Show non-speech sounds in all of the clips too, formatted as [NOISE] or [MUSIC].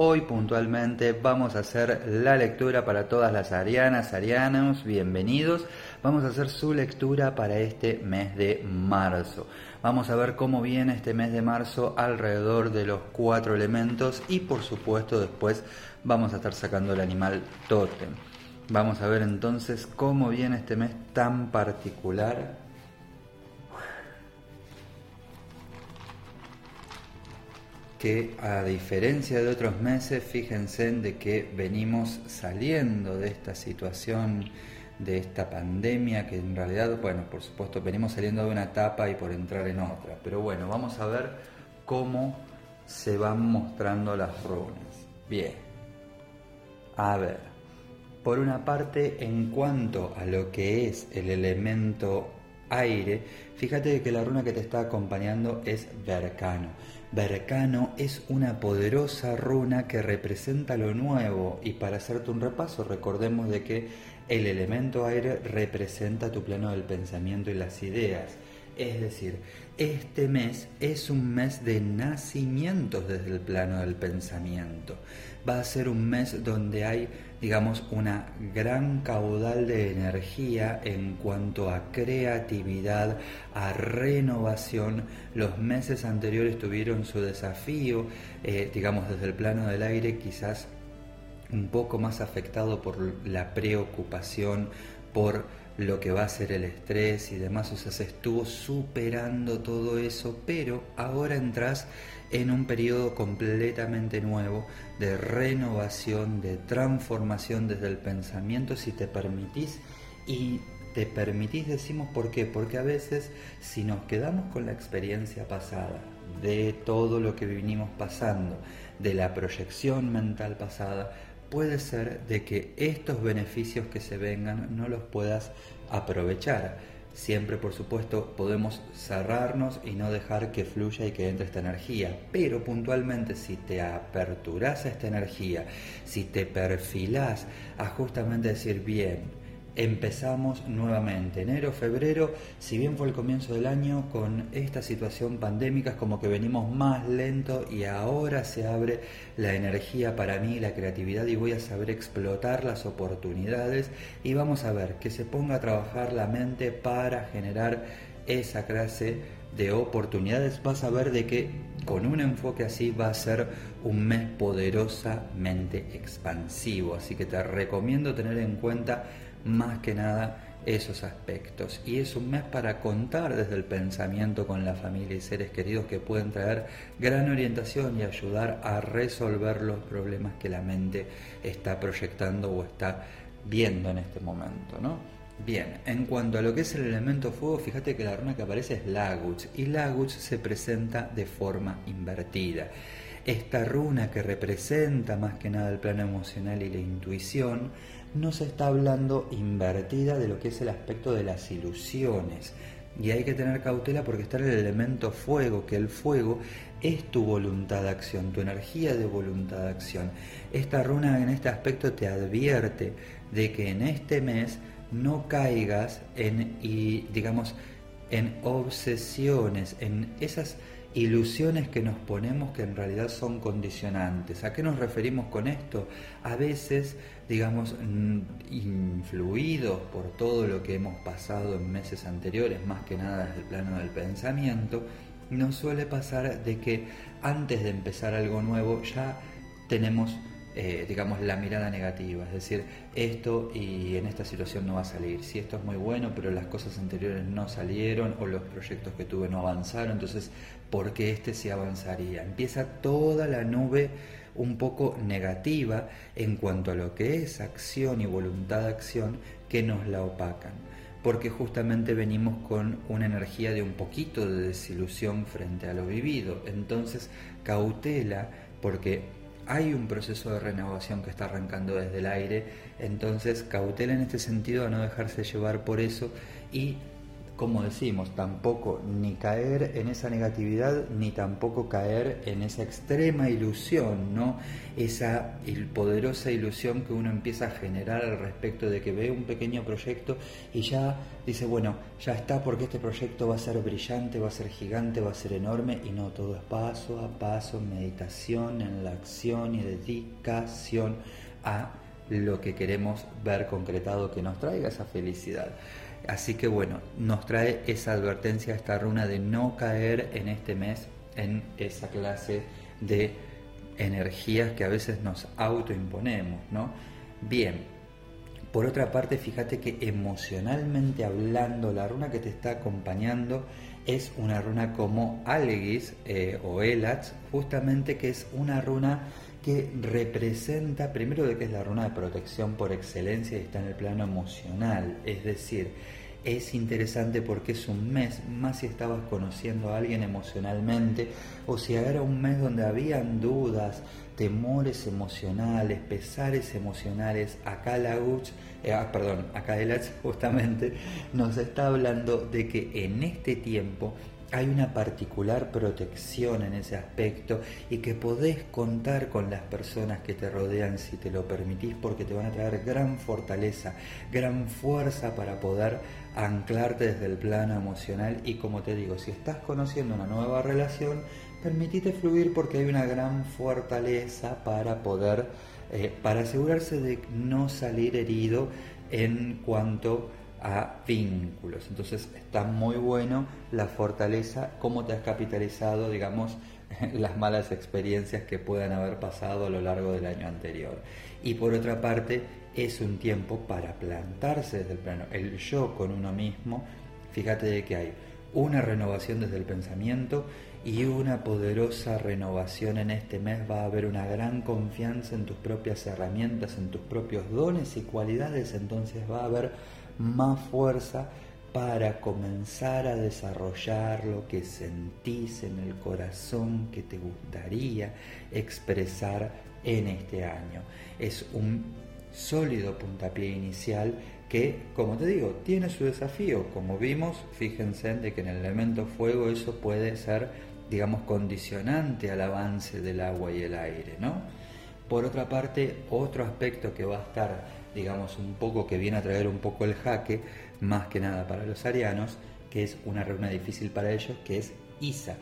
Hoy puntualmente vamos a hacer la lectura para todas las arianas, arianos, bienvenidos. Vamos a hacer su lectura para este mes de marzo. Vamos a ver cómo viene este mes de marzo alrededor de los cuatro elementos y por supuesto después vamos a estar sacando el animal totem. Vamos a ver entonces cómo viene este mes tan particular que a diferencia de otros meses, fíjense de que venimos saliendo de esta situación, de esta pandemia, que en realidad, bueno, por supuesto, venimos saliendo de una etapa y por entrar en otra. Pero bueno, vamos a ver cómo se van mostrando las runas. Bien. A ver, por una parte, en cuanto a lo que es el elemento aire, fíjate que la runa que te está acompañando es Vercano. Vercano es una poderosa runa que representa lo nuevo y para hacerte un repaso recordemos de que el elemento aire representa tu plano del pensamiento y las ideas. Es decir, este mes es un mes de nacimientos desde el plano del pensamiento. Va a ser un mes donde hay, digamos, una gran caudal de energía en cuanto a creatividad, a renovación. Los meses anteriores tuvieron su desafío, eh, digamos, desde el plano del aire, quizás un poco más afectado por la preocupación, por lo que va a ser el estrés y demás, o sea, se estuvo superando todo eso, pero ahora entras en un periodo completamente nuevo de renovación, de transformación desde el pensamiento, si te permitís y te permitís, decimos por qué, porque a veces si nos quedamos con la experiencia pasada, de todo lo que vinimos pasando, de la proyección mental pasada, puede ser de que estos beneficios que se vengan no los puedas aprovechar. Siempre, por supuesto, podemos cerrarnos y no dejar que fluya y que entre esta energía. Pero puntualmente, si te aperturas a esta energía, si te perfilás a justamente decir, bien, empezamos nuevamente. Enero, febrero, si bien fue el comienzo del año, con esta situación pandémica es como que venimos más lento y ahora se abre la energía para mí, la creatividad y voy a saber explotar las oportunidades y vamos a ver que se ponga a trabajar la mente para generar esa clase de oportunidades. Vas a ver de que con un enfoque así va a ser un mes poderosamente expansivo. Así que te recomiendo tener en cuenta más que nada esos aspectos. Y es un mes para contar desde el pensamiento con la familia y seres queridos que pueden traer gran orientación y ayudar a resolver los problemas que la mente está proyectando o está viendo en este momento, ¿no? Bien, en cuanto a lo que es el elemento fuego, fíjate que la runa que aparece es Laguch y Laguch se presenta de forma invertida. Esta runa que representa más que nada el plano emocional y la intuición, nos está hablando invertida de lo que es el aspecto de las ilusiones. Y hay que tener cautela porque está el elemento fuego, que el fuego es tu voluntad de acción, tu energía de voluntad de acción. Esta runa en este aspecto te advierte de que en este mes no caigas en, digamos, en obsesiones, en esas ilusiones que nos ponemos que en realidad son condicionantes. ¿A qué nos referimos con esto? A veces, digamos, influidos por todo lo que hemos pasado en meses anteriores, más que nada desde el plano del pensamiento, nos suele pasar de que antes de empezar algo nuevo ya tenemos eh, digamos, la mirada negativa, es decir, esto y en esta situación no va a salir, si esto es muy bueno, pero las cosas anteriores no salieron o los proyectos que tuve no avanzaron, entonces, ¿por qué este sí avanzaría? Empieza toda la nube un poco negativa en cuanto a lo que es acción y voluntad de acción que nos la opacan porque justamente venimos con una energía de un poquito de desilusión frente a lo vivido. Entonces, cautela, porque hay un proceso de renovación que está arrancando desde el aire, entonces cautela en este sentido a no dejarse llevar por eso y como decimos, tampoco ni caer en esa negatividad, ni tampoco caer en esa extrema ilusión, ¿no? Esa poderosa ilusión que uno empieza a generar al respecto de que ve un pequeño proyecto y ya dice, bueno, ya está porque este proyecto va a ser brillante, va a ser gigante, va a ser enorme, y no, todo es paso a paso, meditación en la acción y dedicación a lo que queremos ver concretado que nos traiga esa felicidad. Así que bueno, nos trae esa advertencia esta runa de no caer en este mes en esa clase de energías que a veces nos autoimponemos, ¿no? Bien, por otra parte, fíjate que emocionalmente hablando, la runa que te está acompañando es una runa como Algis eh, o Elats, justamente que es una runa que representa, primero de que es la runa de protección por excelencia y está en el plano emocional, es decir, es interesante porque es un mes, más si estabas conociendo a alguien emocionalmente, o si era un mes donde habían dudas, temores emocionales, pesares emocionales, acá la UCH, eh, ah, perdón, acá el [LAUGHS] justamente nos está hablando de que en este tiempo hay una particular protección en ese aspecto y que podés contar con las personas que te rodean si te lo permitís porque te van a traer gran fortaleza, gran fuerza para poder anclarte desde el plano emocional. Y como te digo, si estás conociendo una nueva relación, permitite fluir porque hay una gran fortaleza para poder, eh, para asegurarse de no salir herido en cuanto a vínculos. Entonces está muy bueno la fortaleza, cómo te has capitalizado, digamos, [LAUGHS] las malas experiencias que puedan haber pasado a lo largo del año anterior. Y por otra parte, es un tiempo para plantarse desde el plano, el yo con uno mismo. Fíjate de que hay una renovación desde el pensamiento y una poderosa renovación en este mes. Va a haber una gran confianza en tus propias herramientas, en tus propios dones y cualidades. Entonces va a haber más fuerza para comenzar a desarrollar lo que sentís en el corazón que te gustaría expresar en este año. Es un sólido puntapié inicial que, como te digo, tiene su desafío. Como vimos, fíjense de que en el elemento fuego eso puede ser, digamos, condicionante al avance del agua y el aire, ¿no? Por otra parte, otro aspecto que va a estar digamos, un poco que viene a traer un poco el jaque, más que nada para los arianos, que es una runa difícil para ellos, que es Isa.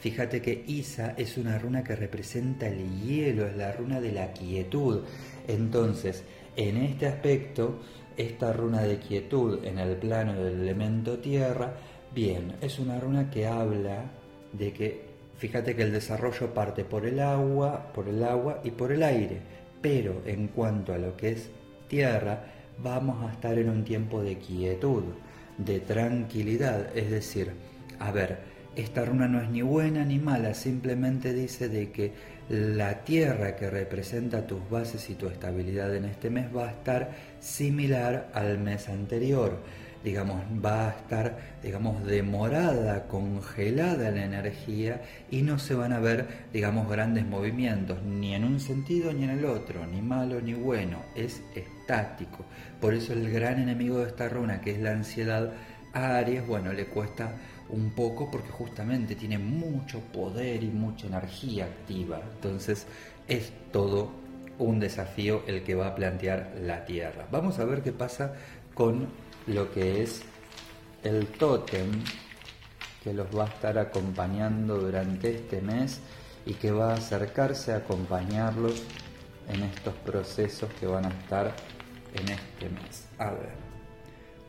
Fíjate que Isa es una runa que representa el hielo, es la runa de la quietud. Entonces, en este aspecto, esta runa de quietud en el plano del elemento tierra, bien, es una runa que habla de que, fíjate que el desarrollo parte por el agua, por el agua y por el aire, pero en cuanto a lo que es tierra, vamos a estar en un tiempo de quietud, de tranquilidad. Es decir, a ver, esta runa no es ni buena ni mala, simplemente dice de que la tierra que representa tus bases y tu estabilidad en este mes va a estar similar al mes anterior digamos, va a estar, digamos, demorada, congelada la energía y no se van a ver, digamos, grandes movimientos, ni en un sentido ni en el otro, ni malo ni bueno, es estático. Por eso el gran enemigo de esta runa, que es la ansiedad, a Aries, bueno, le cuesta un poco porque justamente tiene mucho poder y mucha energía activa. Entonces es todo un desafío el que va a plantear la Tierra. Vamos a ver qué pasa con lo que es el tótem que los va a estar acompañando durante este mes y que va a acercarse a acompañarlos en estos procesos que van a estar en este mes. A ver,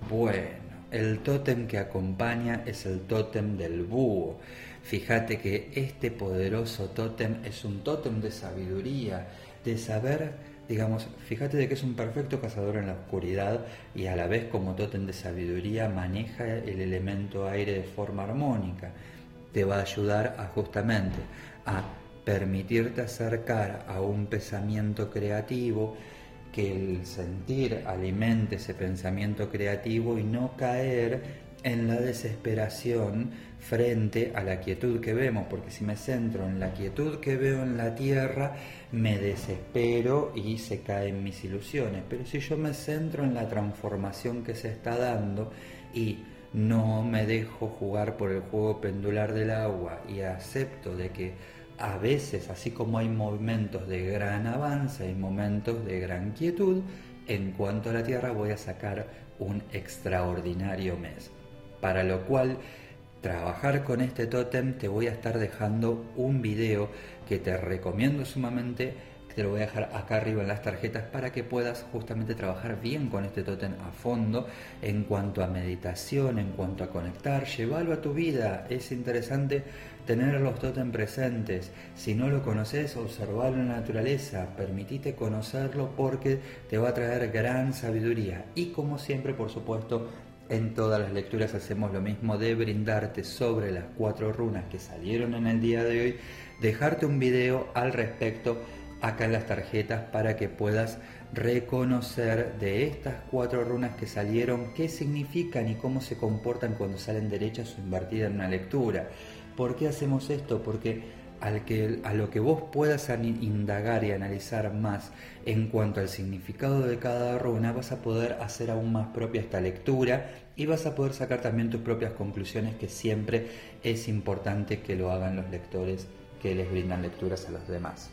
bueno, el tótem que acompaña es el tótem del búho. Fíjate que este poderoso tótem es un tótem de sabiduría, de saber digamos, fíjate de que es un perfecto cazador en la oscuridad y a la vez como tótem de sabiduría maneja el elemento aire de forma armónica. Te va a ayudar a justamente a permitirte acercar a un pensamiento creativo, que el sentir alimente ese pensamiento creativo y no caer en la desesperación frente a la quietud que vemos, porque si me centro en la quietud que veo en la tierra, me desespero y se caen mis ilusiones. Pero si yo me centro en la transformación que se está dando y no me dejo jugar por el juego pendular del agua y acepto de que a veces, así como hay momentos de gran avance, hay momentos de gran quietud, en cuanto a la Tierra voy a sacar un extraordinario mes. Para lo cual, trabajar con este tótem te voy a estar dejando un video que te recomiendo sumamente te lo voy a dejar acá arriba en las tarjetas para que puedas justamente trabajar bien con este tótem a fondo en cuanto a meditación, en cuanto a conectar, llévalo a tu vida. Es interesante tener los tótem presentes. Si no lo conoces, observarlo en la naturaleza, permitite conocerlo porque te va a traer gran sabiduría. Y como siempre, por supuesto, en todas las lecturas hacemos lo mismo de brindarte sobre las cuatro runas que salieron en el día de hoy, dejarte un video al respecto acá en las tarjetas para que puedas reconocer de estas cuatro runas que salieron qué significan y cómo se comportan cuando salen derechas o invertidas en una lectura. ¿Por qué hacemos esto? Porque al que, a lo que vos puedas indagar y analizar más en cuanto al significado de cada runa, vas a poder hacer aún más propia esta lectura y vas a poder sacar también tus propias conclusiones, que siempre es importante que lo hagan los lectores que les brindan lecturas a los demás.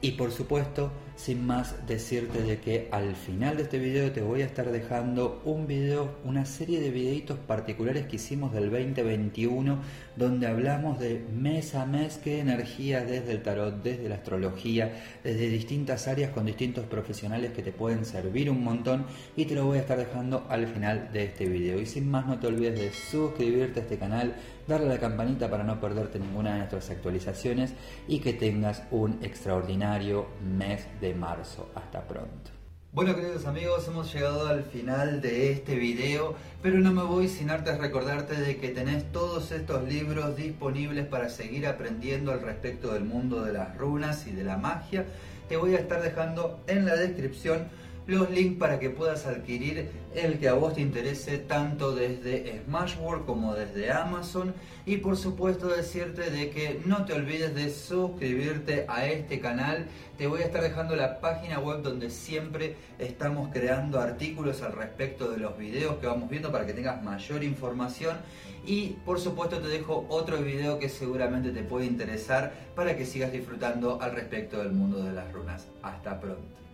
Y por supuesto, sin más decirte de que al final de este video te voy a estar dejando un video, una serie de videitos particulares que hicimos del 2021 donde hablamos de mes a mes qué energía desde el tarot, desde la astrología, desde distintas áreas con distintos profesionales que te pueden servir un montón y te lo voy a estar dejando al final de este video. Y sin más no te olvides de suscribirte a este canal, darle a la campanita para no perderte ninguna de nuestras actualizaciones y que tengas un extraordinario mes marzo. Hasta pronto. Bueno queridos amigos, hemos llegado al final de este video, pero no me voy sin antes recordarte de que tenés todos estos libros disponibles para seguir aprendiendo al respecto del mundo de las runas y de la magia. Te voy a estar dejando en la descripción los links para que puedas adquirir el que a vos te interese tanto desde Smashworld como desde Amazon. Y por supuesto decirte de que no te olvides de suscribirte a este canal. Te voy a estar dejando la página web donde siempre estamos creando artículos al respecto de los videos que vamos viendo para que tengas mayor información. Y por supuesto te dejo otro video que seguramente te puede interesar para que sigas disfrutando al respecto del mundo de las runas. Hasta pronto